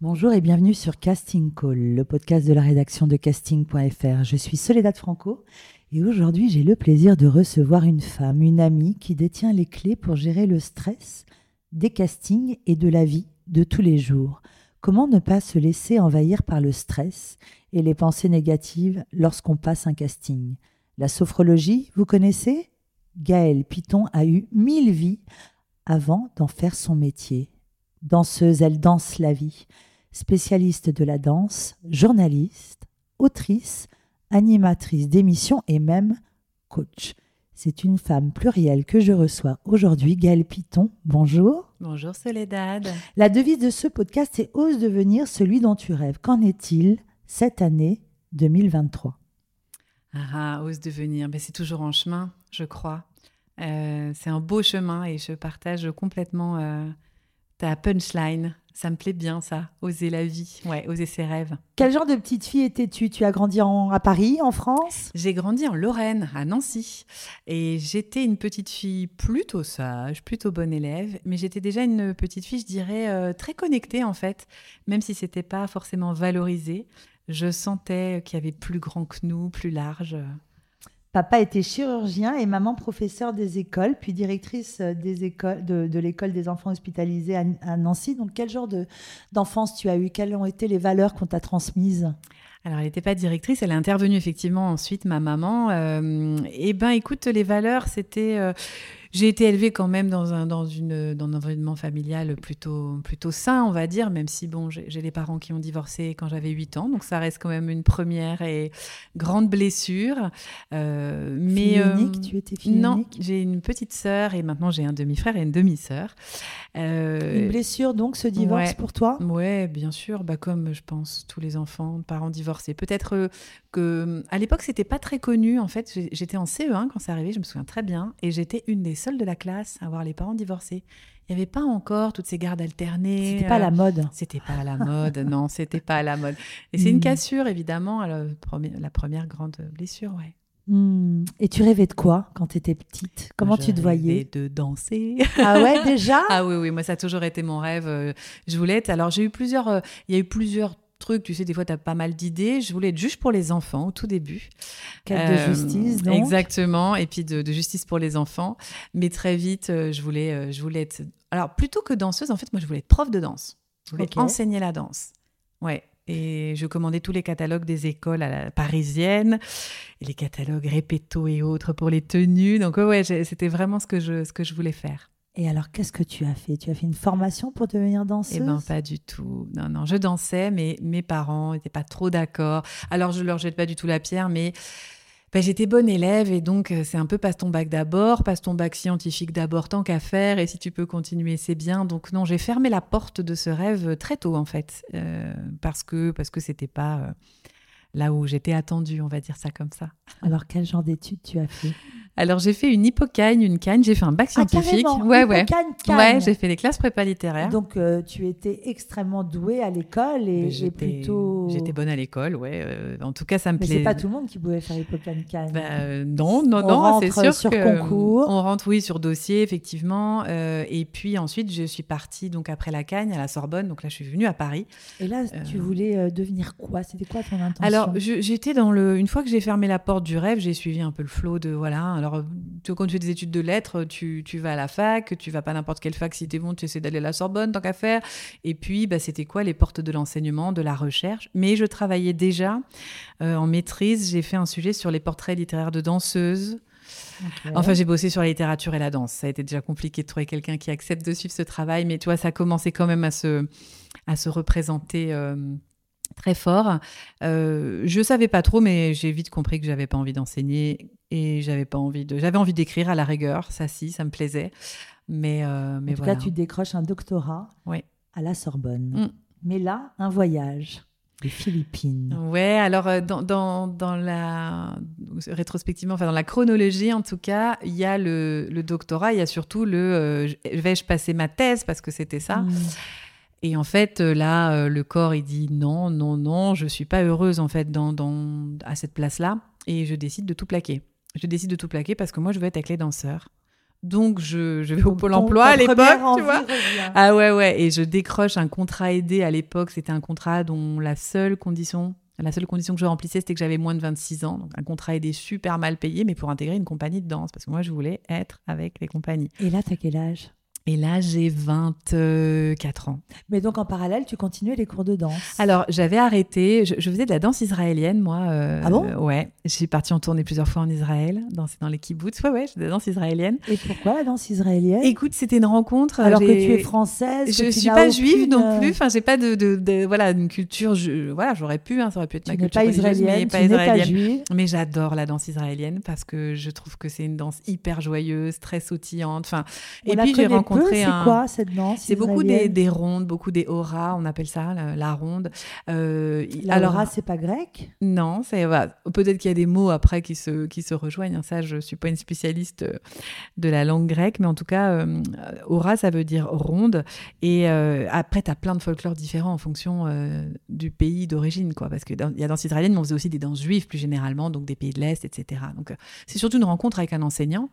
Bonjour et bienvenue sur Casting Call, le podcast de la rédaction de casting.fr. Je suis Soledad Franco et aujourd'hui j'ai le plaisir de recevoir une femme, une amie qui détient les clés pour gérer le stress des castings et de la vie de tous les jours. Comment ne pas se laisser envahir par le stress et les pensées négatives lorsqu'on passe un casting? La sophrologie, vous connaissez? Gaëlle Piton a eu mille vies avant d'en faire son métier. Danseuse, elle danse la vie spécialiste de la danse, journaliste, autrice, animatrice d'émissions et même coach. C'est une femme plurielle que je reçois aujourd'hui, Gaëlle Piton. Bonjour. Bonjour Soledad. La devise de ce podcast est Ose devenir celui dont tu rêves. Qu'en est-il cette année 2023 ah, ah, ose devenir. Ben, c'est toujours en chemin, je crois. Euh, c'est un beau chemin et je partage complètement euh, ta punchline. Ça me plaît bien, ça. Oser la vie, ouais, oser ses rêves. Quel genre de petite fille étais-tu? Tu as grandi à Paris, en France? J'ai grandi en Lorraine, à Nancy. Et j'étais une petite fille plutôt sage, plutôt bonne élève. Mais j'étais déjà une petite fille, je dirais, euh, très connectée, en fait. Même si c'était pas forcément valorisé. Je sentais qu'il y avait plus grand que nous, plus large. Papa était chirurgien et maman professeur des écoles, puis directrice euh, des écoles, de, l'école des enfants hospitalisés à, Nancy. Donc, quel genre d'enfance tu as eu? Quelles ont été les valeurs qu'on t'a transmises? Alors, elle n'était pas directrice, elle est intervenue effectivement ensuite, ma maman. Euh, eh ben, écoute, les valeurs, c'était euh, j'ai été élevée quand même dans un, dans une, dans un environnement familial plutôt, plutôt sain, on va dire, même si bon, j'ai des parents qui ont divorcé quand j'avais 8 ans, donc ça reste quand même une première et grande blessure. Euh, mais euh, unique, tu étais fille Non, j'ai une petite sœur et maintenant j'ai un demi-frère et une demi-sœur. Euh, une blessure donc, ce divorce pour toi? Ouais, bien sûr, bah, comme je pense tous les enfants, parents divorcés. Peut-être que à l'époque c'était pas très connu en fait. J'étais en CE1 quand c'est arrivé, je me souviens très bien, et j'étais une des seule de la classe à avoir les parents divorcés. Il n'y avait pas encore toutes ces gardes alternées. C'était pas à la mode. C'était pas à la mode, non, c'était pas à la mode. Et c'est une hmm. cassure, évidemment, la première, la première grande blessure, ouais. Hmm. Et tu rêvais de quoi quand tu étais petite? Comment tu te voyais? de danser. Ah ouais, déjà? Ah oui, oui, moi ça a toujours été mon rêve. Euh, je voulais être. Alors j'ai eu plusieurs. Euh, il y a eu plusieurs tu sais, des fois, tu as pas mal d'idées. Je voulais être juge pour les enfants au tout début. De euh, justice, donc. Exactement, et puis de, justice pour les enfants. Mais très vite, euh, je, voulais, euh, je voulais être... Alors, plutôt que danseuse, en fait, moi, je voulais être prof de danse. Je voulais enseigner la danse. Ouais. Et je commandais tous les catalogues des écoles à la parisienne, et les catalogues répéto et autres pour les tenues. Donc, ouais, c'était vraiment ce que, je, ce que je voulais faire. Et alors, qu'est-ce que tu as fait? Tu as fait une formation pour devenir danseuse Eh bien, pas du tout. Non, non, je dansais, mais mes parents n'étaient pas trop d'accord. Alors, je leur jette pas du tout la pierre, mais ben, j'étais bonne élève et donc euh, c'est un peu passe ton bac d'abord, passe ton bac scientifique d'abord, tant qu'à faire, et si tu peux continuer, c'est bien. Donc non, j'ai fermé la porte de ce rêve très tôt en fait, euh, parce que parce que c'était pas euh, là où j'étais attendue, on va dire ça comme ça. Alors quel genre d'études tu as fait? Alors j'ai fait une hypocagne, une cagne, j'ai fait un bac ah, scientifique. Ah, ouais, ouais. Ouais, j'ai fait les classes prépa littéraires. Donc euh, tu étais extrêmement douée à l'école et j'étais plutôt. J'étais bonne à l'école, ouais. Euh, en tout cas, ça me Mais plaît. c'est pas tout le monde qui pouvait faire hypocagne cagne. Bah, euh, non, non, non, c'est sûr sur que concours. on rentre, oui, sur dossier effectivement. et puis ensuite, je suis partie donc après la cagne à la Sorbonne. Donc là, je suis venue à Paris. Et là, tu voulais devenir quoi? C'était quoi ton intention? Alors, j'étais dans le. Une fois que j'ai fermé la porte du rêve, j'ai suivi un peu le flot de voilà. Alors, tu quand tu fais des études de lettres, tu, tu, vas à la fac, tu vas pas n'importe quelle fac si t'es bon, tu essaies d'aller à la Sorbonne, tant qu'à faire. Et puis, bah, c'était quoi les portes de l'enseignement, de la recherche? Mais je travaillais déjà euh, en maîtrise. J'ai fait un sujet sur les portraits littéraires de danseuses. Enfin, j'ai bossé sur la littérature et la danse. Ça a été déjà compliqué de trouver quelqu'un qui accepte de suivre ce travail, mais tu vois, ça a commencé quand même à se, à se représenter. Euh, très fort. Euh, je savais pas trop, mais j'ai vite compris que j'avais pas envie d'enseigner et j'avais pas envie de. J'avais envie d'écrire à la rigueur, ça si, ça me plaisait. Mais, euh, mais en tout cas, tu décroches un doctorat oui. à la Sorbonne. Mm. Mais là, un voyage. les Philippines. Ouais, alors euh, dans, dans, dans, la rétrospectivement, enfin dans la chronologie en tout cas, il y a le, le doctorat, il y a surtout le euh, vais-je passer ma thèse parce que c'était ça. Mm. Et en fait, euh, là, le corps, il dit non, non, non, je suis pas heureuse en fait dans, dans à cette place-là, et je décide de tout plaquer. Je décide de tout plaquer parce que moi, je veux être avec les danseurs. Donc, je, je vais au Pôle emploi à l'époque, tu vois. Ah ouais, ouais. Et je décroche un contrat aidé à l'époque. C'était un contrat dont la seule condition, la seule condition que je remplissais, c'était que j'avais moins de 26 ans. Donc, un contrat aidé super mal payé, mais pour intégrer une compagnie de danse. Parce que moi, je voulais être avec les compagnies. Et là, tu as quel âge? Et là, j'ai 24 ans. Mais donc, en parallèle, tu continuais les cours de danse Alors, j'avais arrêté. Je, faisais de la danse israélienne, moi. Euh, ah bon? Ouais. Je suis partie en tournée plusieurs fois en Israël, danser dans les kibbutz. Ouais, ouais, je de la danse israélienne. Et pourquoi la danse israélienne? Écoute, c'était une rencontre. Alors que tu es française Je ne suis pas juive non plus. Enfin, j'ai pas de, de, voilà, une culture. Je, voilà, j'aurais pu, hein, ça aurait pu être tu ma culture. pas israélienne, mais pas israélienne. mais j'adore la danse israélienne parce que je trouve que c'est une danse hyper joyeuse, très sautillante. Enfin, et puis j'ai rencontré un. Quoi, c'est beaucoup des, rondes, beaucoup des auras, on appelle ça la, ronde. Euh, la aura, c'est pas grec Non, c'est peut-être qu'il y a des mots après qui se, qui se rejoignent. Ça, je suis pas une spécialiste euh, de la langue grecque, mais en tout cas, euh, aura, ça veut dire ronde. Et euh, après, tu as plein de folklore différents en fonction du pays d'origine, quoi. Parce qu'il y a danse israélienne, mais on faisait aussi des danses juives plus généralement, donc des pays de l'Est, etc. Donc, c'est surtout une rencontre avec un enseignant.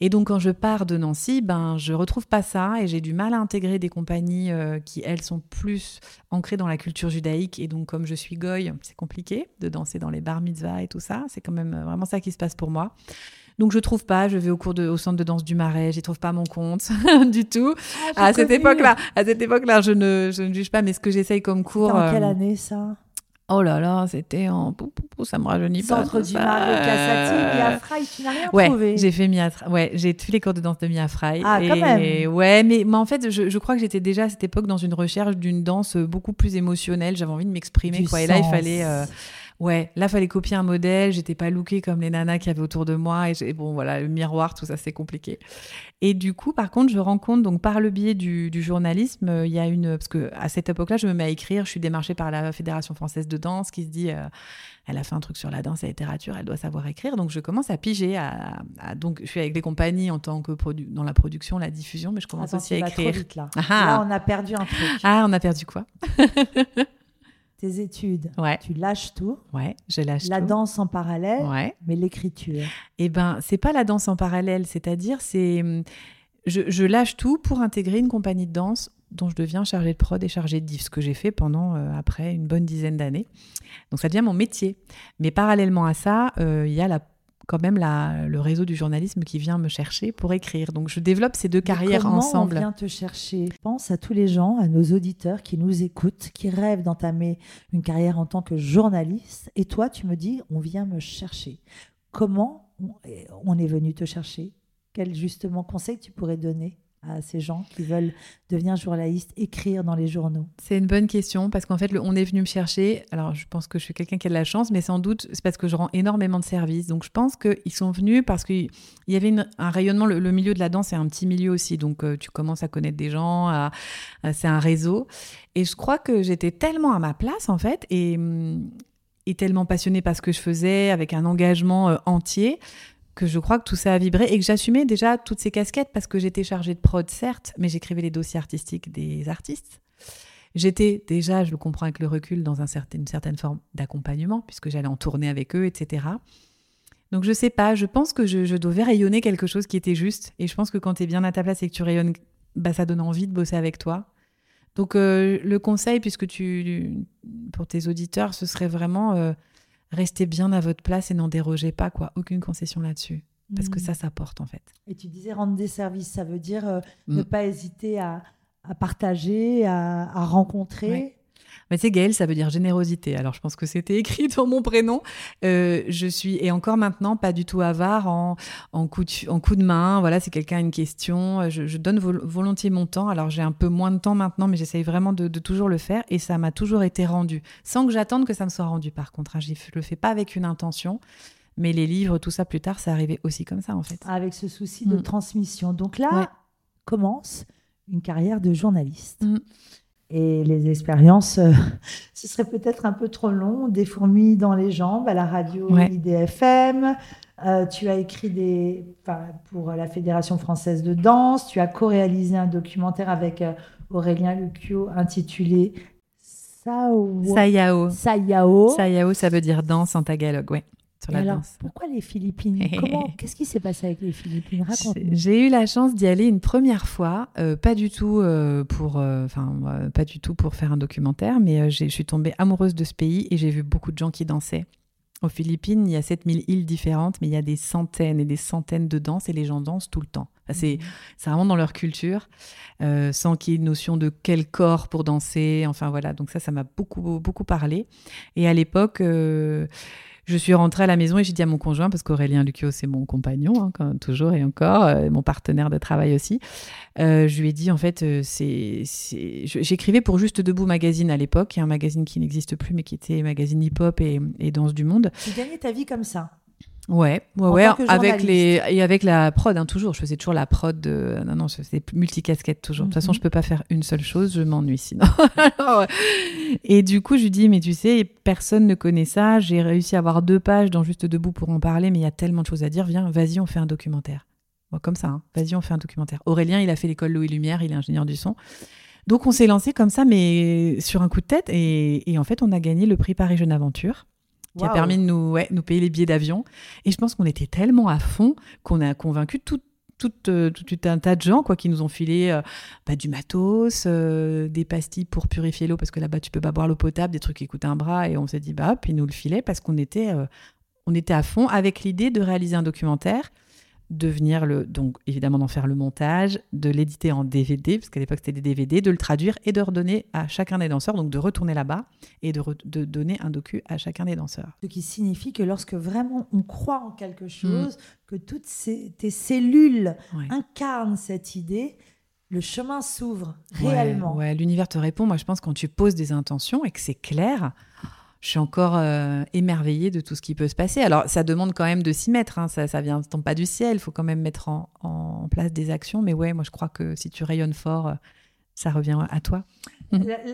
Et donc, quand je pars de Nancy, ben, je retrouve pas ça et j'ai du mal à intégrer des compagnies euh, qui, elles, sont plus ancrées dans la culture judaïque. Et donc, comme je suis goy, c'est compliqué de danser dans les bar mitzvahs et tout ça. C'est quand même euh, vraiment ça qui se passe pour moi. Donc je trouve pas, je vais au cours de, au centre de danse du Marais, j'y trouve pas mon compte du tout. Ah, à cette époque-là, à cette époque-là, je ne, je ne juge pas, mais ce que j'essaye comme cours. En quelle euh, année ça? Oh là là, c'était en. Ça me rajeunit pas. Centre du Marais, Cassati, tu n'as rien ouais, trouvé j'ai fait Mia Ouais, j'ai tous les cours de danse de Mia Fry. Ah, quand même Ouais, mais, mais en fait, je, je crois que j'étais déjà à cette époque dans une recherche d'une danse beaucoup plus émotionnelle. J'avais envie de m'exprimer, quoi. Et là, il fallait. Euh, Ouais, là, fallait copier un modèle. J'étais pas lookée comme les nanas qui avaient autour de moi. Et, bon, voilà, le miroir, tout ça, c'est compliqué. Et du coup, par contre, je rencontre, donc par le biais du, journalisme, euh, il y a une. Parce que à cette époque-là, je me mets à écrire. Je suis démarchée par la Fédération française de danse qui se dit. Euh, elle a fait un truc sur la danse et la littérature, elle doit savoir écrire. Donc je commence à piger. À, donc je suis avec des compagnies en tant que dans la production, la diffusion, mais je commence aussi à écrire. là. Ah ah. là, on a perdu un truc. Ah, on a perdu quoi? tes études, ouais. tu lâches tout. Ouais, je lâche la danse en parallèle, ouais. mais l'écriture. Eh ben, c'est pas la danse en parallèle, c'est-à-dire c'est je, lâche tout pour intégrer une compagnie de danse dont je deviens chargée de prod et chargée de diff, ce que j'ai fait pendant euh, après une bonne dizaine d'années. Donc ça devient mon métier. Mais parallèlement à ça, euh, il y a la quand même la, le réseau du journalisme qui vient me chercher pour écrire. Donc je développe ces deux carrières comment ensemble. On vient te chercher? Pense à tous les gens, à nos auditeurs qui nous écoutent, qui rêvent d'entamer une carrière en tant que journaliste. Et toi, tu me dis, on vient me chercher. Comment on est venu te chercher? Quel justement conseil tu pourrais donner? À ces gens qui veulent devenir journalistes, écrire dans les journaux C'est une bonne question parce qu'en fait, le, on est venu me chercher. Alors, je pense que je suis quelqu'un qui a de la chance, mais sans doute c'est parce que je rends énormément de services. Donc, je pense qu'ils sont venus parce qu'il y avait un rayonnement. Le, milieu de la danse est un petit milieu aussi. Donc, euh, tu commences à connaître des gens, c'est un réseau. Et je crois que j'étais tellement à ma place, en fait, et, et tellement passionnée par ce que je faisais, avec un engagement euh, entier, que je crois que tout ça a vibré et que j'assumais déjà toutes ces casquettes parce que j'étais chargée de prod, certes, mais j'écrivais les dossiers artistiques des artistes. J'étais déjà, je le comprends avec le recul, dans une certaine forme d'accompagnement, puisque j'allais en tourner avec eux, etc. Donc je sais pas, je pense que je, devais rayonner quelque chose qui était juste. Et je pense que quand tu es bien à ta place et que tu rayonnes, bah, ça donne envie de bosser avec toi. Donc euh, le conseil, puisque tu, pour tes auditeurs, ce serait vraiment... Euh, restez bien à votre place et n'en dérogez pas, quoi. Aucune concession là-dessus. Parce que mm. ça, ça porte, en fait. Et tu disais rendre des services, ça veut dire euh, ne mm. pas hésiter à, partager, à, rencontrer. Mais c'est ça veut dire générosité. Alors je pense que c'était écrit dans mon prénom. Euh, je suis, et encore maintenant, pas du tout avare en, en, coup, de, en coup de main. Voilà, si quelqu'un a une question, je, donne volontiers mon temps. Alors j'ai un peu moins de temps maintenant, mais j'essaye vraiment de, toujours le faire. Et ça m'a toujours été rendu. Sans que j'attende que ça me soit rendu, par contre. Hein. Je le fais pas avec une intention. Mais les livres, tout ça plus tard, ça arrivait aussi comme ça, en fait. Avec ce souci de mm. transmission. Donc là, commence une carrière de journaliste. Mm. Et les expériences, euh, ce serait peut-être un peu trop long, des fourmis dans les jambes à la radio IDFM. Euh, tu as écrit des, pour la Fédération française de danse. Tu as co-réalisé un documentaire avec euh, Aurélien Lucchio intitulé Sao... Sayao. Sayao. Sayao, ça veut dire danse en tagalog, ouais. Sur la alors, danse. pourquoi les Philippines? Qu'est-ce qui s'est passé avec les Philippines? Raconte. J'ai eu la chance d'y aller une première fois, euh, pas du tout euh, pour, euh, enfin, pas du tout pour faire un documentaire, mais je suis tombée amoureuse de ce pays et j'ai vu beaucoup de gens qui dansaient. Aux Philippines, il y a 7000 îles différentes, mais il y a des centaines et des centaines de danses et les gens dansent tout le temps. Mhm. c'est vraiment dans leur culture, euh, sans qu'il y ait une notion de quel corps pour danser. Enfin voilà, donc ça, ça m'a beaucoup, beaucoup parlé. Et à l'époque, euh, je suis rentrée à la maison et j'ai dit à mon conjoint, parce qu'Aurélien Lucchio, c'est mon compagnon, hein, toujours et encore, euh, mon partenaire de travail aussi. Euh, je lui ai dit, en fait, euh, c'est, j'écrivais pour Juste Debout Magazine à l'époque, un magazine qui n'existe plus, mais qui était magazine hip-hop et, et danse du monde. Tu gagnais ta vie comme ça Ouais, ouais, ouais avec les et avec la prod hein, toujours. Je faisais toujours la prod. De... Non, non, faisais multicasquette toujours. De toute façon, mhm. je peux pas faire une seule chose, je m'ennuie sinon. et du coup, je lui dis mais tu sais, personne ne connaît ça. J'ai réussi à avoir deux pages dans Juste debout pour en parler, mais il y a tellement de choses à dire. Viens, vas-y, on fait un documentaire. comme ça, hein. vas-y, on fait un documentaire. Aurélien, il a fait l'école Louis Lumière, il est ingénieur du son. Donc on s'est lancé comme ça, mais sur un coup de tête. Et, et en fait, on a gagné le prix Paris Jeune Aventure qui a permis de nous, ouais, nous payer les billets d'avion. Et je pense qu'on était tellement à fond qu'on a convaincu tout, tout, euh, tout, un tas de gens quoi, qui nous ont filé euh, bah, du matos, euh, des pastilles pour purifier l'eau, parce que là-bas, tu peux pas boire l'eau potable, des trucs qui coûtent un bras. Et on s'est dit, bah, puis nous le filer parce qu'on était, on était à fond avec l'idée de réaliser un documentaire de venir le donc évidemment d'en faire le montage, de l'éditer en DVD parce qu'à l'époque c'était des DVD, de le traduire et de redonner à chacun des danseurs, donc de retourner là-bas et de, de, donner un docu à chacun des danseurs. Ce qui signifie que lorsque vraiment on croit en quelque chose, mm. que toutes ces, tes cellules incarnent cette idée, le chemin s'ouvre réellement. Ouais, l'univers te répond. Moi, je pense quand tu poses des intentions et que c'est clair, je suis encore euh, émerveillée de tout ce qui peut se passer. Alors, ça demande quand même de s'y mettre. Hein. Ça, ça vient tombe pas du ciel. Il faut quand même mettre en, place des actions. Mais ouais, moi, je crois que si tu rayonnes fort, euh, ça revient à toi.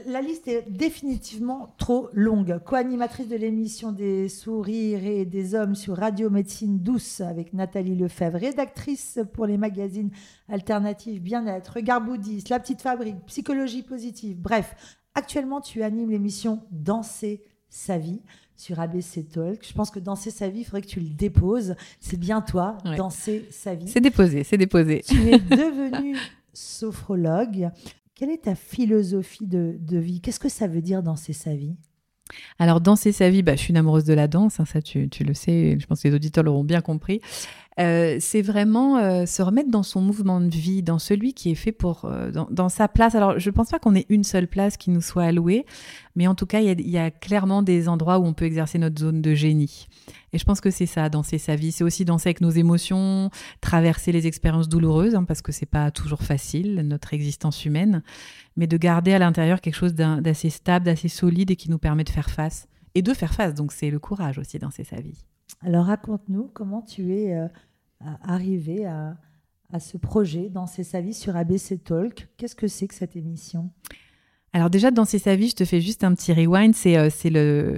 La, liste est définitivement trop longue. Co-animatrice de l'émission des sourires et des hommes sur Radio Médecine Douce avec Nathalie Lefebvre, rédactrice pour les magazines alternatifs Bien-être, Regard bouddhiste, La Petite Fabrique, Psychologie positive. Bref, actuellement, tu animes l'émission Danser sa vie sur ABC Talk. Je pense que danser sa vie, il faudrait que tu le déposes. C'est bien toi, danser sa vie. C'est déposé, c'est déposé. Tu es devenu sophrologue. Quelle est ta philosophie de, vie? Qu'est-ce que ça veut dire danser sa vie? Alors, danser sa vie, bah, je suis une amoureuse de la danse, hein, ça tu, tu, le sais, je pense que les auditeurs l'auront bien compris. Euh, c'est vraiment euh, se remettre dans son mouvement de vie, dans celui qui est fait pour, euh, dans, sa place. Alors, je ne pense pas qu'on ait une seule place qui nous soit allouée, mais en tout cas, il y, a clairement des endroits où on peut exercer notre zone de génie. Et je pense que c'est ça, danser sa vie. C'est aussi danser avec nos émotions, traverser les expériences douloureuses, hein, parce que c'est pas toujours facile, notre existence humaine, mais de garder à l'intérieur quelque chose d'assez stable, d'assez solide et qui nous permet de faire face. Et de faire face, donc c'est le courage aussi, danser sa vie. Alors raconte-nous comment tu es arriver à, ce projet, Danser sa vie sur ABC Talk. Qu'est-ce que c'est que cette émission? Alors déjà, Danser sa vie, je te fais juste un petit rewind. C'est euh,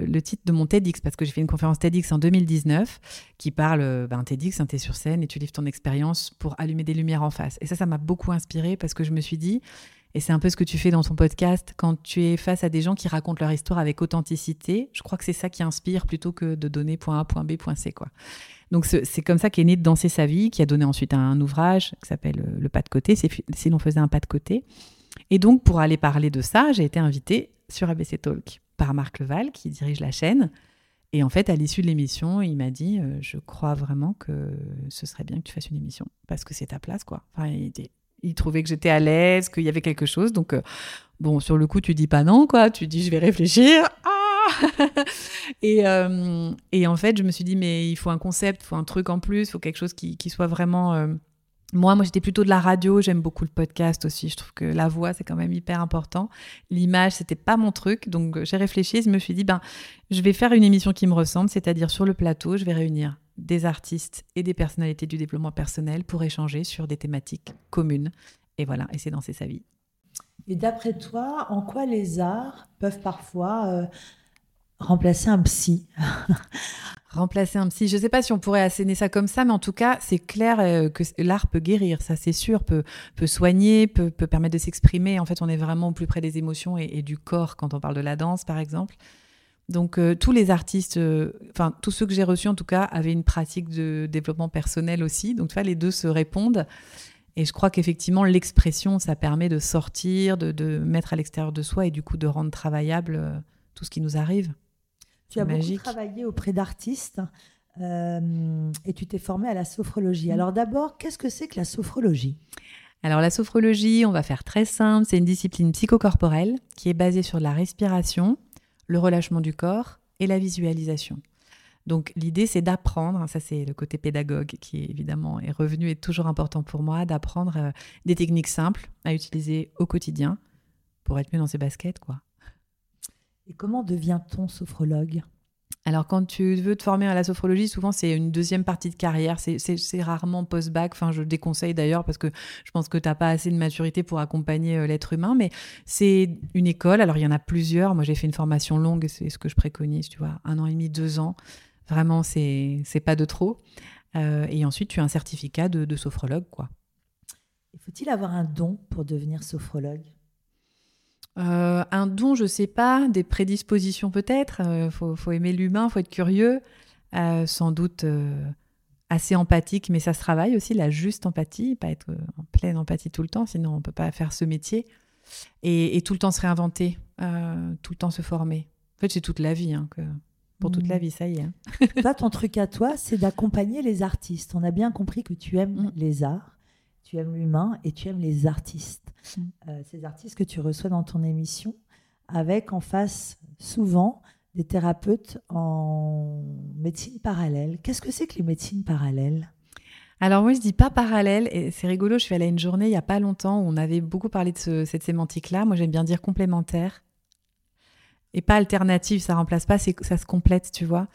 le, titre de mon TEDx, parce que j'ai fait une conférence TEDx en 2019 qui parle, euh, ben, TEDx, hein, tu es sur scène et tu livres ton expérience pour allumer des lumières en face. Et ça, ça m'a beaucoup inspiré parce que je me suis dit, et c'est un peu ce que tu fais dans ton podcast, quand tu es face à des gens qui racontent leur histoire avec authenticité, je crois que c'est ça qui inspire plutôt que de donner point A, point B, point C. Quoi. Donc c'est comme ça qu'est né Danser sa vie, qui a donné ensuite un ouvrage qui s'appelle euh, Le pas de côté, si l'on faisait un pas de côté. Et donc pour aller parler de ça, j'ai été invitée sur ABC Talk par Marc Leval, qui dirige la chaîne. Et en fait, à l'issue de l'émission, il m'a dit euh, Je crois vraiment que ce serait bien que tu fasses une émission, parce que c'est ta place, quoi. Enfin, il, trouvait que j'étais à l'aise, qu'il y avait quelque chose. Donc, euh, bon, sur le coup, tu dis pas non, quoi. Tu dis Je vais réfléchir. Ah et, euh, et, en fait, je me suis dit, mais il faut un concept, il faut un truc en plus, il faut quelque chose qui, qui soit vraiment... Euh, moi, moi, j'étais plutôt de la radio. J'aime beaucoup le podcast aussi. Je trouve que la voix, c'est quand même hyper important. L'image, c'était pas mon truc. Donc, j'ai réfléchi je me suis dit, ben, je vais faire une émission qui me ressemble, c'est-à-dire sur le plateau, je vais réunir des artistes et des personnalités du développement personnel pour échanger sur des thématiques communes. Et voilà, et c'est danser sa vie. Et d'après toi, en quoi les arts peuvent parfois euh, remplacer un psy? Remplacer un psy, je ne sais pas si on pourrait asséner ça comme ça, mais en tout cas, c'est clair euh, que l'art peut guérir, ça c'est sûr, peut, peut soigner, peut, peut permettre de s'exprimer. En fait, on est vraiment au plus près des émotions et, du corps quand on parle de la danse, par exemple. Donc euh, tous les artistes, euh, enfin tous ceux que j'ai reçus en tout cas, avaient une pratique de développement personnel aussi. Donc tu vois, les deux se répondent. Et je crois qu'effectivement, l'expression, ça permet de sortir, de, de mettre à l'extérieur de soi et du coup de rendre travaillable tout ce qui nous arrive. Tu as beaucoup travaillé auprès d'artistes euh, et tu t'es formé à la sophrologie. Mm. Alors d'abord, qu'est-ce que c'est que la sophrologie? Alors la sophrologie, on va faire très simple, c'est une discipline psychocorporelle qui est basée sur la respiration, le relâchement du corps et la visualisation. Donc l'idée c'est d'apprendre, hein, ça c'est le côté pédagogue qui évidemment est revenu et toujours important pour moi, d'apprendre euh, des techniques simples à utiliser au quotidien pour être mieux dans ses baskets quoi. Et comment devient-on sophrologue? Alors, quand tu veux te former à la sophrologie, souvent c'est une deuxième partie de carrière. C'est rarement post-bac. Enfin, je déconseille d'ailleurs parce que je pense que tu n'as pas assez de maturité pour accompagner euh, l'être humain. Mais c'est une école. Alors, il y en a plusieurs. Moi, j'ai fait une formation longue. C'est ce que je préconise, tu vois. Un an et demi, deux ans. Vraiment, c'est pas de trop. Euh, et ensuite, tu as un certificat de, de sophrologue, quoi. Faut-il avoir un don pour devenir sophrologue? Euh, un don, je sais pas, des prédispositions peut-être. Il euh, faut, aimer l'humain, faut être curieux, euh, sans doute assez empathique, mais ça se travaille aussi, la juste empathie, pas être en pleine empathie tout le temps, sinon on peut pas faire ce métier. Et, tout le temps se réinventer, tout le temps se former. En fait, c'est toute la vie, hein, que, pour toute la mmh. vie, ça y est. Hein. ton truc à toi, c'est d'accompagner les artistes. On a bien compris que tu aimes mmh. les arts, tu aimes l'humain et tu aimes les artistes. Mm. Euh, ces artistes que tu reçois dans ton émission, avec en face souvent des thérapeutes en médecine parallèle. Qu'est-ce que c'est que les médecines parallèles? Alors moi je dis pas parallèle et c'est rigolo, je suis allée à une journée il y a pas longtemps où on avait beaucoup parlé de cette sémantique-là. Moi j'aime bien dire complémentaire et pas alternative, ça remplace pas, ça se complète, tu vois.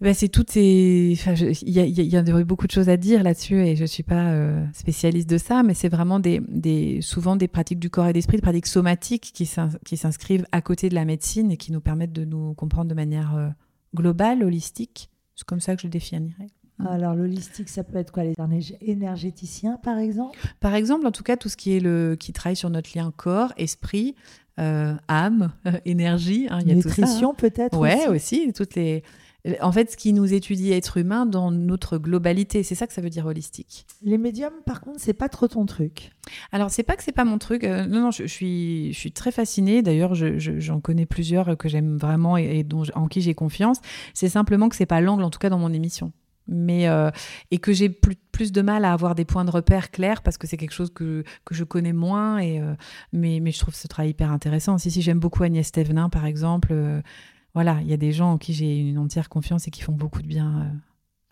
Ben, c'est toutes ces. Il y, y, a beaucoup de choses à dire là-dessus et je ne suis pas euh, spécialiste de ça, mais c'est vraiment des, des, souvent des pratiques du corps et d'esprit, des pratiques somatiques qui s'inscrivent à côté de la médecine et qui nous permettent de nous comprendre de manière euh, globale, holistique. C'est comme ça que je le définirais. Alors l'holistique, ça peut être quoi Les énergéticiens, par exemple? Par exemple, en tout cas, tout ce qui est le qui travaille sur notre lien corps, esprit, euh, âme, énergie. Hein, y a Nutrition tout ça, hein. peut-être. Ouais, aussi? aussi toutes les en fait, ce qui nous étudie être humain dans notre globalité, c'est ça que ça veut dire holistique. Les médiums, par contre, c'est pas trop ton truc. Alors, c'est pas que c'est pas mon truc. Euh, non, non, je, suis, je suis très fascinée. D'ailleurs, j'en connais plusieurs que j'aime vraiment et, dont, en qui j'ai confiance. C'est simplement que c'est pas l'angle, en tout cas dans mon émission. Mais euh, et que j'ai plus, plus, de mal à avoir des points de repère clairs parce que c'est quelque chose que, que, je connais moins. Et, euh, mais, mais je trouve ce travail hyper intéressant. Si, si, j'aime beaucoup Agnès Thévenin, par exemple voilà, il y a des gens en qui j'ai une entière confiance et qui font beaucoup de bien euh,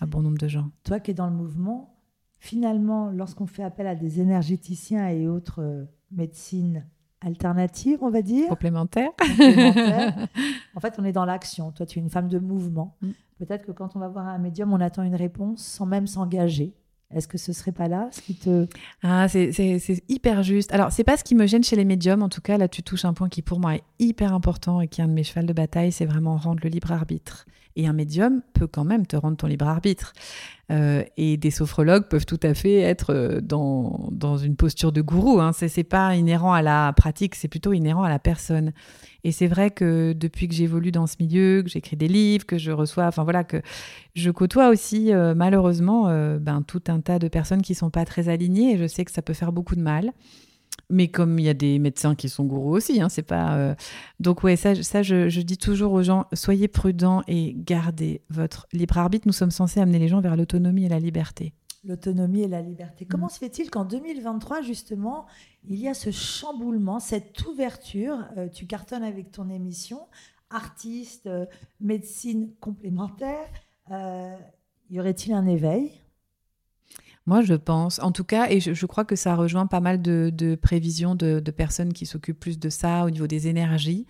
à bon nombre de gens. Toi qui es dans le mouvement, finalement, lorsqu'on fait appel à des énergéticiens et autres euh, médecines alternatives, on va dire. Complémentaires. en fait, on est dans l'action. Toi, tu es une femme de mouvement. Mm. Peut-être que quand on va voir un médium, on attend une réponse sans même s'engager. Est-ce que ce serait pas là ce qui te... Ah, c'est hyper juste. Alors, c'est pas ce qui me gêne chez les médiums. En tout cas, là, tu touches un point qui, pour moi, est hyper important et qui est un de mes chevals de bataille. C'est vraiment rendre le libre arbitre. Et un médium peut quand même te rendre ton libre arbitre. Euh, et des sophrologues peuvent tout à fait être euh, dans, dans une posture de gourou. Hein. C'est pas inhérent à la pratique, c'est plutôt inhérent à la personne. Et c'est vrai que depuis que j'évolue dans ce milieu, que j'écris des livres, que je reçois, enfin voilà, que je côtoie aussi euh, malheureusement ben, tout un tas de personnes qui sont pas très alignées et je sais que ça peut faire beaucoup de mal. Mais comme il y a des médecins qui sont gourous aussi, hein, c'est pas. Donc ouais, ça, ça je, je, dis toujours aux gens soyez prudents et gardez votre libre arbitre. Nous sommes censés amener les gens vers l'autonomie et la liberté. L'autonomie et la liberté. Comment mm. se fait-il qu'en 2023 justement il y a ce chamboulement, cette ouverture euh, Tu cartonnes avec ton émission, artiste, euh, médecine complémentaire. Euh, y aurait-il un éveil? Moi, je pense, en tout cas, et je, crois que ça rejoint pas mal de, prévisions de, personnes qui s'occupent plus de ça au niveau des énergies.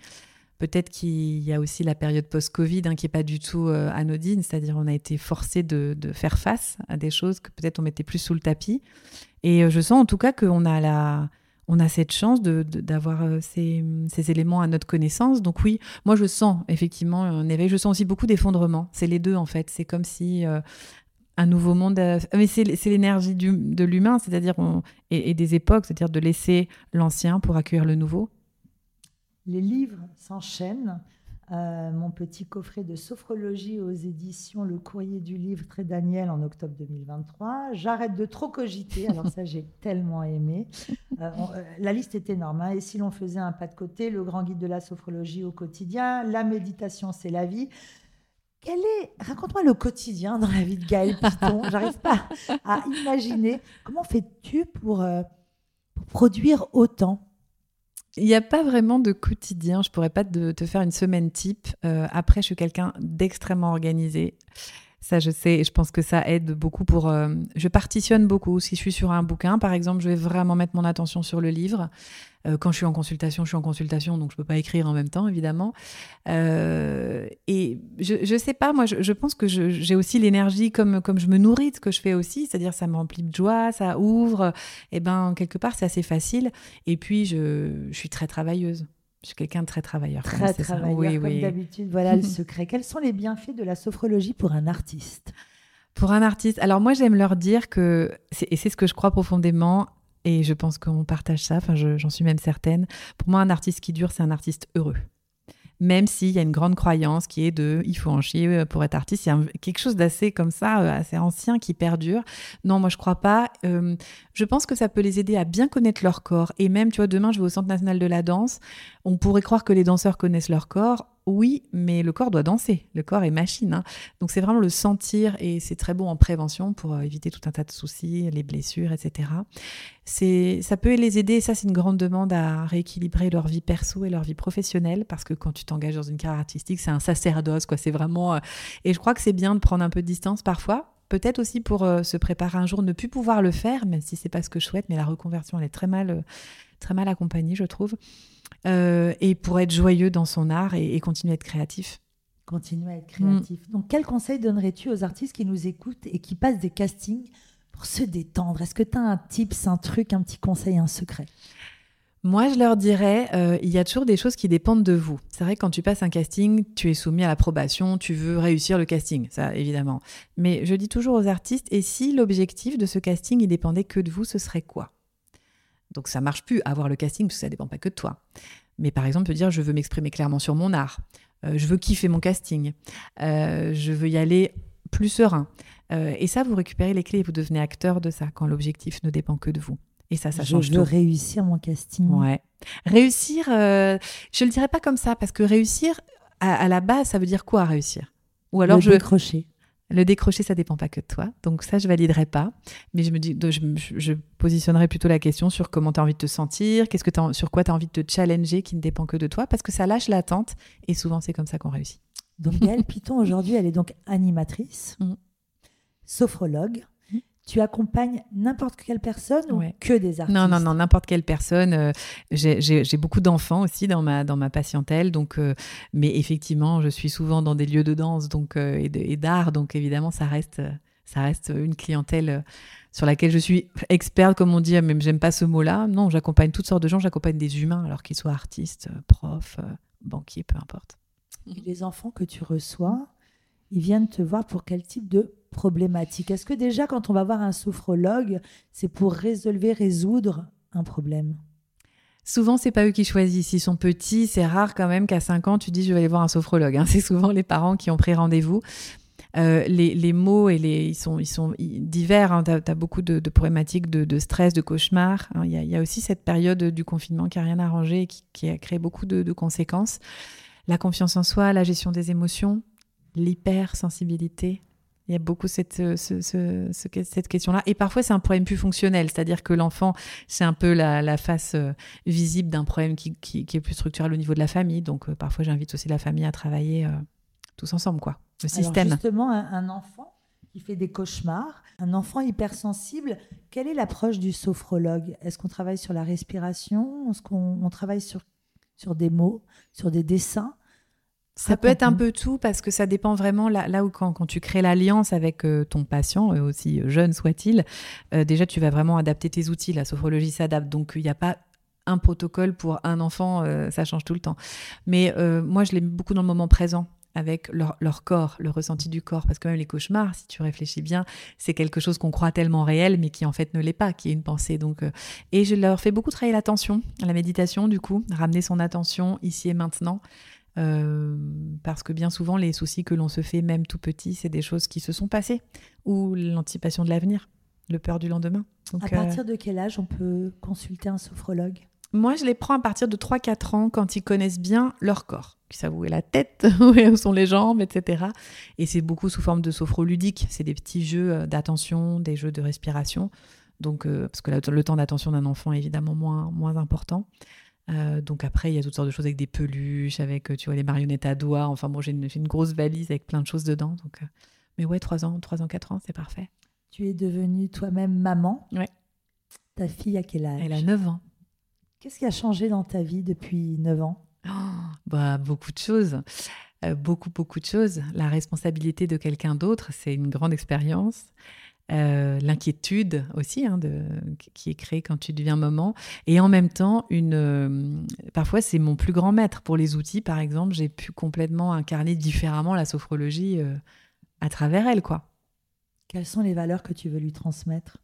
Peut-être qu'il y a aussi la période post-Covid hein, qui n'est pas du tout euh, anodine, c'est-à-dire on a été forcé de, faire face à des choses que peut-être on mettait plus sous le tapis. Et euh, je sens en tout cas qu'on a on a cette chance d'avoir ces, ces, éléments à notre connaissance. Donc oui, moi je sens effectivement un éveil. Je sens aussi beaucoup d'effondrement. C'est les deux en fait. C'est comme si un nouveau monde. Mais c'est l'énergie de l'humain, c'est-à-dire et, et, des époques, c'est-à-dire de laisser l'ancien pour accueillir le nouveau. Les livres s'enchaînent. Euh, mon petit coffret de sophrologie aux éditions Le Courrier du Livre Très Daniel en octobre 2023. J'arrête de trop cogiter, alors ça j'ai tellement aimé. Euh, euh, la liste est énorme. Hein. Et si l'on faisait un pas de côté, le grand guide de la sophrologie au quotidien, la méditation c'est la vie. Quel est, raconte-moi le quotidien dans la vie de Gaël Piston. J'arrive pas à imaginer. Comment fais-tu pour, pour produire autant? Il n'y a pas vraiment de quotidien. Je pourrais pas te, faire une semaine type. Euh, après, je suis quelqu'un d'extrêmement organisé. Ça, je sais, et je pense que ça aide beaucoup pour. Euh, je partitionne beaucoup. Si je suis sur un bouquin, par exemple, je vais vraiment mettre mon attention sur le livre. Euh, quand je suis en consultation, je suis en consultation, donc je ne peux pas écrire en même temps, évidemment. Euh, et je ne sais pas, moi, je, pense que j'ai aussi l'énergie comme, comme je me nourris de ce que je fais aussi, c'est-à-dire ça me remplit de joie, ça ouvre. Et ben quelque part, c'est assez facile. Et puis, je, je suis très travailleuse. Je suis quelqu'un de très travailleur. Très travailleur, oui, comme d'habitude. Voilà le secret. Quels sont les bienfaits de la sophrologie pour un artiste? Pour un artiste, alors moi j'aime leur dire que, et c'est ce que je crois profondément, et je pense qu'on partage ça, enfin j'en suis même certaine, pour moi un artiste qui dure, c'est un artiste heureux même s'il y a une grande croyance qui est de il faut en chier euh, pour être artiste. Il y a quelque chose d'assez comme ça, euh, assez ancien qui perdure. Non, moi je crois pas. Euh, je pense que ça peut les aider à bien connaître leur corps. Et même, tu vois, demain je vais au Centre national de la danse. On pourrait croire que les danseurs connaissent leur corps. Oui, mais le corps doit danser. Le corps est machine. Hein. Donc c'est vraiment le sentir et c'est très bon en prévention pour euh, éviter tout un tas de soucis, les blessures, etc. C'est, ça peut les aider, ça c'est une grande demande à rééquilibrer leur vie perso et leur vie professionnelle parce que quand tu t'engages dans une carrière artistique, c'est un sacerdoce, quoi. C'est vraiment. Euh, et je crois que c'est bien de prendre un peu de distance parfois. Peut-être aussi pour euh, se préparer un jour, ne plus pouvoir le faire, même si c'est pas ce que je souhaite, mais la reconversion elle est très mal, très mal accompagnée, je trouve. Euh, et pour être joyeux dans son art et, continuer à être créatif. Continuer à être créatif. Donc, quel conseil donnerais-tu aux artistes qui nous écoutent et qui passent des castings pour se détendre? Est-ce que tu as un tips, un truc, un petit conseil, un secret? Moi, je leur dirais, euh, il y a toujours des choses qui dépendent de vous. C'est vrai, quand tu passes un casting, tu es soumis à l'approbation, tu veux réussir le casting, ça évidemment. Mais je dis toujours aux artistes, et si l'objectif de ce casting, il dépendait que de vous, ce serait quoi? Donc ça marche plus avoir le casting parce que ça dépend pas que de toi. Mais par exemple, dire je veux m'exprimer clairement sur mon art, euh, je veux kiffer mon casting, euh, je veux y aller plus serein. Euh, et ça, vous récupérez les clés et vous devenez acteur de ça quand l'objectif ne dépend que de vous. Et ça, ça change je veux réussir mon casting. Ouais. Réussir, je le dirais pas comme ça parce que réussir, à, la base, ça veut dire quoi réussir? Ou alors le je décrocher. Le décrocher, ça dépend pas que de toi. Donc ça, je validerai pas. Mais je me dis, je, je positionnerai plutôt la question sur comment tu as envie de te sentir, qu'est-ce que sur quoi tu as envie de te challenger qui ne dépend que de toi, parce que ça lâche l'attente. Et souvent, c'est comme ça qu'on réussit. Donc Gaëlle Piton, aujourd'hui, elle est donc animatrice, mm. sophrologue, tu accompagnes n'importe quelle personne ou que des artistes Non, non, non, n'importe quelle personne. Euh, j'ai beaucoup d'enfants aussi dans ma, dans ma patientèle, donc, euh, mais effectivement, je suis souvent dans des lieux de danse donc, euh, et d'art, donc évidemment, ça reste, ça reste une clientèle sur laquelle je suis experte, comme on dit, même j'aime pas ce mot-là. Non, j'accompagne toutes sortes de gens, j'accompagne des humains, alors qu'ils soient artistes, profs, banquiers, peu importe. les enfants que tu reçois, ils viennent te voir pour quel type de problématique Est-ce que déjà, quand on va voir un sophrologue, c'est pour résolver, résoudre un problème? Souvent, c'est pas eux qui choisissent. Ils sont petits, c'est rare quand même qu'à 5 ans, tu dis je vais aller voir un sophrologue. Hein. C'est souvent les parents qui ont pris rendez-vous. Euh, les, mots et les, ils, sont, ils sont divers. Hein. Tu as, beaucoup de, problématiques de, stress, de cauchemar. Hein. Il y, a aussi cette période du confinement qui a rien arrangé et qui, qui a créé beaucoup de, conséquences. La confiance en soi, la gestion des émotions, l'hypersensibilité, il y a beaucoup cette, euh, cette question-là. Et parfois, c'est un problème plus fonctionnel, c'est-à-dire que l'enfant, c'est un peu la, face euh, visible d'un problème qui, qui, est plus structurel au niveau de la famille. Donc, euh, parfois, j'invite aussi la famille à travailler tous ensemble, quoi. Le système. justement, un, enfant qui fait des cauchemars, un enfant hypersensible, quelle est l'approche du sophrologue? Est-ce qu'on travaille sur la respiration? Est-ce qu'on travaille sur, sur des mots, sur des dessins? Ça peut être un peu tout parce que ça dépend vraiment là, où quand, tu crées l'alliance avec euh, ton patient, aussi jeune soit-il, euh, déjà tu vas vraiment adapter tes outils. La sophrologie s'adapte, donc il n'y a pas un protocole pour un enfant, euh, ça change tout le temps. Mais euh, moi, je l'aime beaucoup dans le moment présent avec leur, corps, le ressenti du corps. Parce que même les cauchemars, si tu réfléchis bien, c'est quelque chose qu'on croit tellement réel, mais qui en fait ne l'est pas, qui est une pensée. Donc, euh, et je leur fais beaucoup travailler l'attention, la méditation, du coup, ramener son attention ici et maintenant. Euh, parce que bien souvent, les soucis que l'on se fait, même tout petit, c'est des choses qui se sont passées, ou l'anticipation de l'avenir, le peur du lendemain. Donc, à partir de quel âge on peut consulter un sophrologue? Moi, je les prends à partir de 3-4 ans quand ils connaissent bien leur corps, qui savent où est la tête, où sont les jambes, etc. Et c'est beaucoup sous forme de sophroludique. C'est des petits jeux euh, d'attention, des jeux de respiration. Donc, euh, parce que le temps d'attention d'un enfant est évidemment moins, moins important. Euh, donc après, il y a toutes sortes de choses avec des peluches, avec tu vois les marionnettes à doigts. Enfin bon, j'ai une, une, grosse valise avec plein de choses dedans. Donc, mais ouais, 3 ans, 3 ans, 4 ans, c'est parfait. Tu es devenue toi-même maman. Ouais. Ta fille a quel âge? Elle a 9 ans. Qu'est-ce qui a changé dans ta vie depuis 9 ans? Oh, bah, Beaucoup de choses. Euh, beaucoup, beaucoup de choses. La responsabilité de quelqu'un d'autre, c'est une grande expérience. Euh, l'inquiétude aussi hein, de, qui est créée quand tu deviens maman. Et en même temps, une, euh, parfois c'est mon plus grand maître. Pour les outils, par exemple, j'ai pu complètement incarner différemment la sophrologie à travers elle. quoi. Quelles sont les valeurs que tu veux lui transmettre?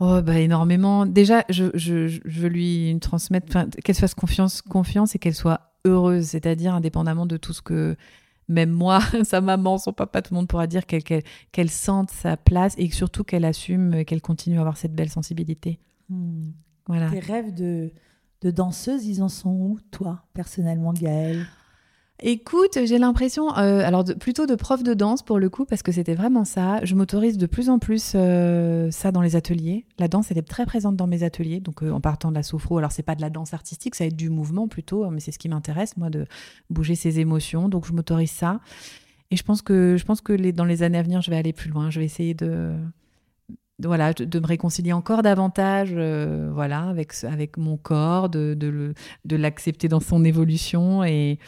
Oh, bah, énormément. Déjà, je, je, veux lui transmettre, qu'elle se fasse confiance, confiance et qu'elle soit heureuse, c'est-à-dire indépendamment de tout ce que même moi, sa maman, son papa, tout le monde pourra dire qu'elle sente sa place et surtout qu'elle assume, qu'elle continue à avoir cette belle sensibilité. Hmm. Voilà. Tes rêves de, de danseuse, ils en sont où, toi, personnellement, Gaëlle? Écoute, j'ai l'impression, euh, alors plutôt de prof de danse pour le coup, parce que c'était vraiment ça. Je m'autorise de plus en plus euh, ça dans les ateliers. La danse, est très présente dans mes ateliers, donc euh, en partant de la sophro. Alors c'est pas de la danse artistique, ça va être du mouvement plutôt, hein, mais c'est ce qui m'intéresse moi de bouger ses émotions. Donc je m'autorise ça. Et je pense que je pense que dans les années à venir, je vais aller plus loin. Je vais essayer de voilà, de, me réconcilier encore davantage euh, voilà, avec, avec mon corps, de, de l'accepter dans son évolution. Et,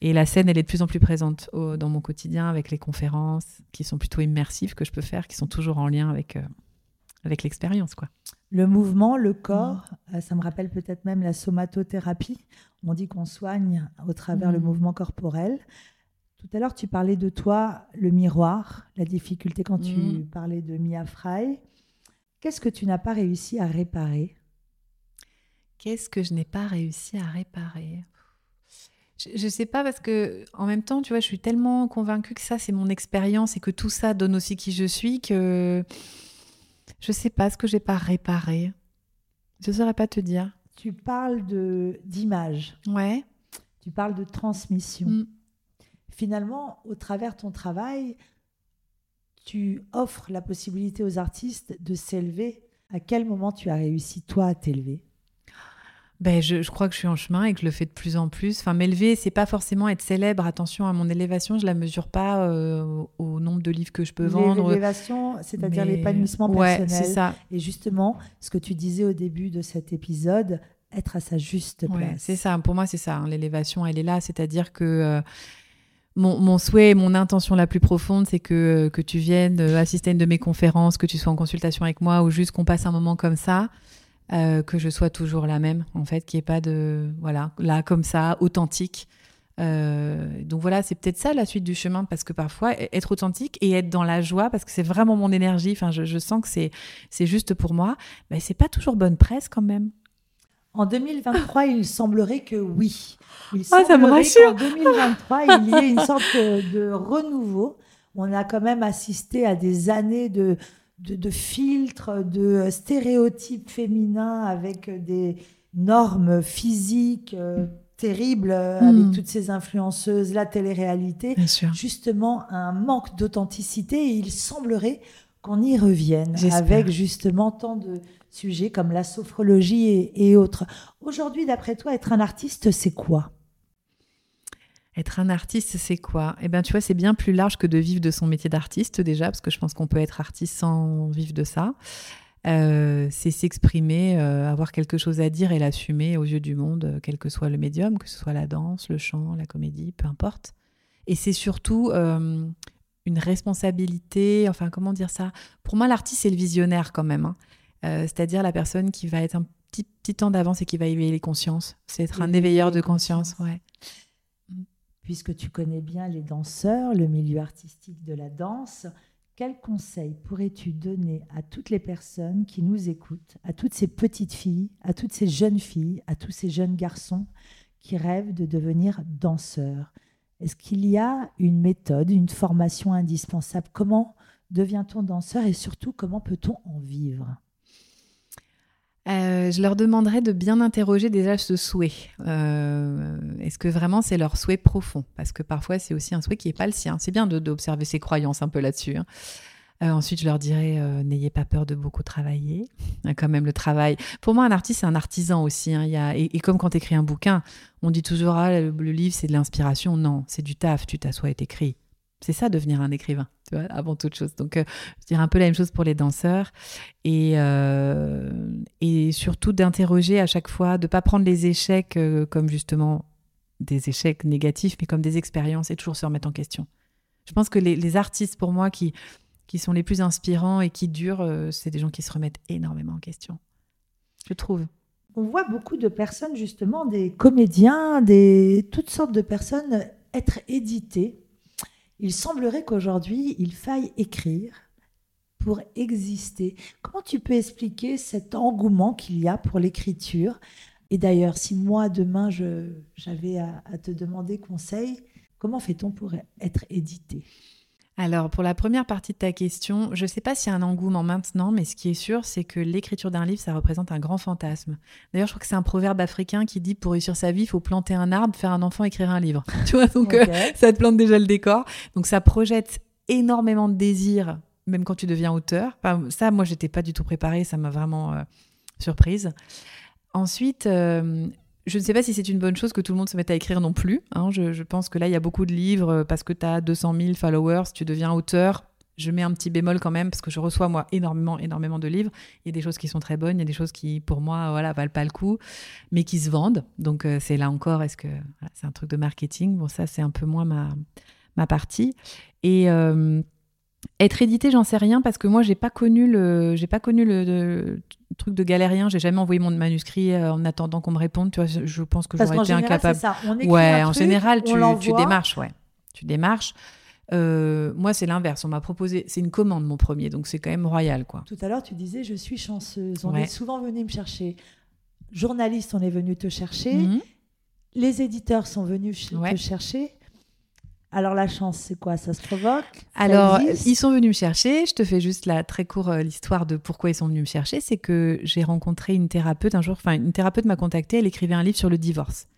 et, la scène, elle est de plus en plus présente dans mon quotidien avec les conférences qui sont plutôt immersives que je peux faire, qui sont toujours en lien avec, euh, avec l'expérience. quoi. Le mouvement, le corps, euh, ça me rappelle peut-être même la somatothérapie. On dit qu'on soigne au travers le mmh. mouvement corporel. Tout à l'heure, tu parlais de toi, le miroir, la difficulté quand tu mmh. parlais de Mia Fry. Qu'est-ce que tu n'as pas réussi à réparer? Qu'est-ce que je n'ai pas réussi à réparer? Je ne sais pas parce que en même temps, tu vois, je suis tellement convaincue que ça c'est mon expérience et que tout ça donne aussi qui je suis que je ne sais pas ce que j'ai pas réparé. Je saurais pas te dire. Tu parles de d'image. Ouais. Tu parles de transmission. Mm. Finalement, au travers de ton travail, tu offres la possibilité aux artistes de s'élever. À quel moment tu as réussi, toi, à t'élever? Ben, je, crois que je suis en chemin et que je le fais de plus en plus. Enfin, m'élever, c'est pas forcément être célèbre. Attention à mon élévation, je la mesure pas euh, au nombre de livres que je peux vendre. L'élévation, c'est-à-dire l'épanouissement personnel. c'est ça. Et justement, ce que tu disais au début de cet épisode, être à sa juste place. c'est ça. Pour moi, c'est ça. Hein. L'élévation, elle est là. C'est-à-dire que euh, mon, souhait, mon intention la plus profonde, c'est que, que tu viennes euh, assister à une de mes conférences, que tu sois en consultation avec moi ou juste qu'on passe un moment comme ça, euh, que je sois toujours la même, en fait, qu'il n'y ait pas de. Voilà, là, comme ça, authentique. Euh, donc voilà, c'est peut-être ça la suite du chemin, parce que parfois, e-, être authentique et être dans la joie, parce que c'est vraiment mon énergie, je, sens que c'est juste pour moi, mais c'est pas toujours bonne presse quand même. En 2023, il semblerait que oui. Il ah, ça me rassure. En 2023, il y ait une sorte de renouveau. On a quand même assisté à des années de, de, filtres, de stéréotypes féminins avec des normes physiques euh, terribles euh, avec hmm. toutes ces influenceuses, la télé-réalité. Justement, un manque d'authenticité et il semblerait qu'on y revienne avec justement tant de sujets comme la sophrologie et, autres. Aujourd'hui, d'après toi, être un artiste, c'est quoi? Être un artiste, c'est quoi? Eh bien, tu vois, c'est bien plus large que de vivre de son métier d'artiste déjà, parce que je pense qu'on peut être artiste sans vivre de ça. Euh, c'est s'exprimer, euh, avoir quelque chose à dire et l'assumer aux yeux du monde, euh, quel que soit le médium, que ce soit la danse, le chant, la comédie, peu importe. Et c'est surtout une responsabilité, enfin comment dire ça? Pour moi, l'artiste, c'est le visionnaire quand même. Hein. Euh, c'est-à-dire la personne qui va être petit, petit temps d'avance et qui va éveiller les consciences. C'est être un éveilleur de conscience, ouais. Puisque tu connais bien les danseurs, le milieu artistique de la danse, quel conseil pourrais-tu donner à toutes les personnes qui nous écoutent, à toutes ces petites filles, à toutes ces jeunes filles, à tous ces jeunes garçons qui rêvent de devenir danseurs? Est-ce qu'il y a une méthode, une formation indispensable? Comment devient-on danseur et surtout comment peut-on en vivre? Euh, je leur demanderais de bien interroger déjà ce souhait. Euh, est-ce que vraiment c'est leur souhait profond? Parce que parfois c'est aussi un souhait qui n'est pas le sien. C'est bien d'observer ses croyances un peu là-dessus. Hein. Euh, ensuite, je leur dirais n'ayez pas peur de beaucoup travailler. Quand même, le travail. Pour moi, un artiste, c'est un artisan aussi. Hein. Et, comme quand tu écris un bouquin, on dit toujours ah, le, le livre, c'est de l'inspiration. Non, c'est du taf. Tu t'assois et t'écris. C'est ça devenir un écrivain, tu vois, avant toute chose. Donc, euh, je dirais un peu la même chose pour les danseurs. Et, euh, et surtout d'interroger à chaque fois, de ne pas prendre les échecs euh, comme justement des échecs négatifs, mais comme des expériences et toujours se remettre en question. Je pense que les, artistes, pour moi, qui, qui sont les plus inspirants et qui durent, c'est des gens qui se remettent énormément en question. Je trouve. On voit beaucoup de personnes, justement, des comédiens, des toutes sortes de personnes être éditées il semblerait qu'aujourd'hui, il faille écrire pour exister. Comment tu peux expliquer cet engouement qu'il y a pour l'écriture? Et d'ailleurs, si moi, demain, j'avais à, te demander conseil, comment fait-on pour être édité? Alors, pour la première partie de ta question, je ne sais pas s'il y a un engouement maintenant, mais ce qui est sûr, c'est que l'écriture d'un livre, ça représente un grand fantasme. D'ailleurs, je crois que c'est un proverbe africain qui dit pour réussir sa vie, il faut planter un arbre, faire un enfant, écrire un livre. Tu vois, donc euh, ça te plante déjà le décor. Donc, ça projette énormément de désirs, même quand tu deviens auteur. ça, moi, j'étais pas du tout préparée, ça m'a vraiment euh, surprise. Ensuite, euh, je ne sais pas si c'est une bonne chose que tout le monde se mette à écrire non plus. Hein. Je, pense que là, il y a beaucoup de livres euh, parce que tu as 200 000 followers, tu deviens auteur. Je mets un petit bémol quand même parce que je reçois moi énormément, énormément de livres. Il y a des choses qui sont très bonnes, il y a des choses qui, pour moi, voilà, valent pas le coup, mais qui se vendent. Donc euh, c'est là encore, est-ce que c'est un truc de marketing? Bon, ça c'est un peu moins ma, partie. Et euh, être édité, j'en sais rien parce que moi, j'ai pas connu le, j'ai pas connu le, truc de galérien. J'ai jamais envoyé mon manuscrit euh, en attendant qu'on me réponde. Tu vois, je pense que j'aurais été incapable. Ça. ouais, en général, tu, tu, démarches, ouais, tu démarches. Euh, moi, c'est l'inverse. On m'a proposé, c'est une commande mon premier, donc c'est quand même royal, quoi. Tout à l'heure, tu disais, je suis chanceuse. On est souvent venu me chercher. Journaliste, on est venu te chercher. Mhm. Les éditeurs sont venus te chercher. Alors la chance, c'est quoi? Ça se provoque? Alors ils sont venus me chercher. Je te fais juste la très courte euh, l'histoire de pourquoi ils sont venus me chercher. C'est que j'ai rencontré une thérapeute un jour. Enfin, une thérapeute m'a contactée. Elle écrivait un livre sur le divorce.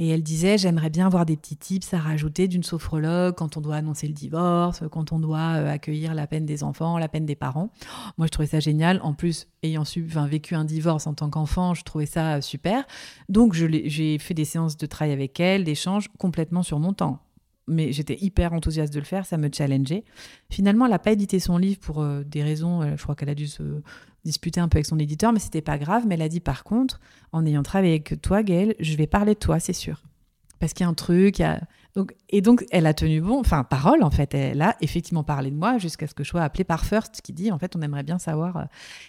Et elle disait, j'aimerais bien avoir des petits tips à rajouter d'une sophrologue quand on doit annoncer le divorce, quand on doit euh, accueillir la peine des enfants, la peine des parents. Moi, je trouvais ça génial. En plus, ayant su, vécu un divorce en tant qu'enfant, je trouvais ça euh, super. Donc, j'ai fait des séances de travail avec elle, d'échanges complètement sur mon temps mais j'étais hyper enthousiaste de le faire, ça me challengeait. Finalement, elle n'a pas édité son livre pour euh, des raisons, euh, je crois qu'elle a dû se disputer un peu avec son éditeur, mais c'était pas grave. Mais elle a dit par contre, en ayant travaillé avec toi, Gaëlle, je vais parler de toi, c'est sûr. Parce qu'il y a un truc, Donc, et donc elle a tenu bon, enfin parole en fait, elle a effectivement parlé de moi jusqu'à ce que je sois appelée par First qui dit en fait on aimerait bien savoir. Euh.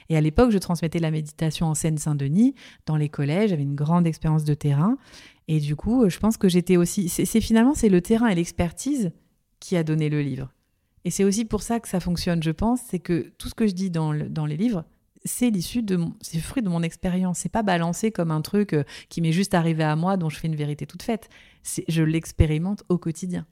Et à l'époque je transmettais la méditation en Seine-Saint-Denis dans les collèges, j'avais une grande expérience de terrain et du coup, je pense que j'étais aussi. C'est finalement c'est le terrain et l'expertise qui a donné le livre. Et c'est aussi pour ça que ça fonctionne, je pense, c'est que tout ce que je dis dans, dans les livres, c'est l'issue de c'est le fruit de mon expérience. C'est pas balancé comme un truc euh, qui m'est juste arrivé à moi, dont je fais une vérité toute faite. Je l'expérimente au quotidien.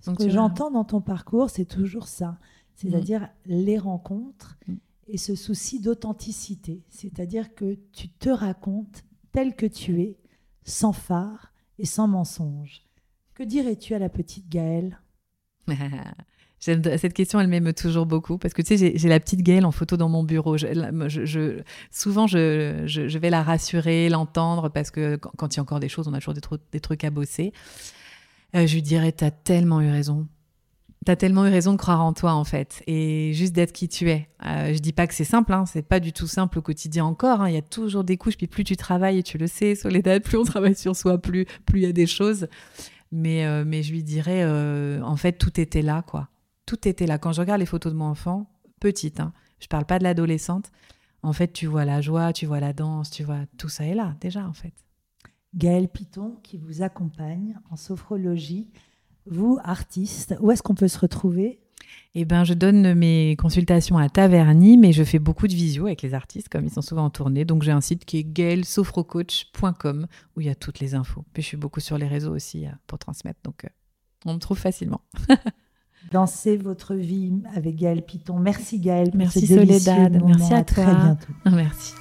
Ce que j'entends dans ton parcours, c'est toujours ça, c'est-à-dire mm. les rencontres mm. et ce souci d'authenticité, c'est-à-dire que tu te racontes tel que tu es, sans phare et sans mensonge. Que dirais-tu à la petite Gaëlle? Cette question, elle m'aime toujours beaucoup parce que tu sais, j'ai la petite Gaëlle en photo dans mon bureau. Je, souvent, je, vais la rassurer, l'entendre parce que quand, il y a encore des choses, on a toujours des, trucs à bosser. Euh, je lui dirais, tu as tellement eu raison. T'as tellement eu raison de croire en toi en fait et juste d'être qui tu es. Euh, je dis pas que c'est simple, hein, c'est pas du tout simple au quotidien encore. Hein. Il y a toujours des couches, puis plus tu travailles, et tu le sais, Soledad, plus on travaille sur soi, plus plus il y a des choses. Mais euh, mais je lui dirais, euh, en fait, tout était là quoi. Tout était là. Quand je regarde les photos de mon enfant, petite, hein, je parle pas de l'adolescente. en fait, tu vois la joie, tu vois la danse, tu vois tout ça est là déjà en fait. Gaëlle Piton qui vous accompagne en sophrologie. Vous, artiste, où est-ce qu'on peut se retrouver? Eh ben, je donne mes consultations à Taverny, mais je fais beaucoup de visio avec les artistes, comme ils sont souvent en tournée. Donc, j'ai un site qui est gaelsofrocoach.com où il y a toutes les infos. Puis, je suis beaucoup sur les réseaux aussi euh, pour transmettre. Donc, euh, on me trouve facilement. Dansez votre vie avec Gaëlle Piton. Merci Gaëlle. Merci Soledad. Merci à toi. Très bientôt. Merci.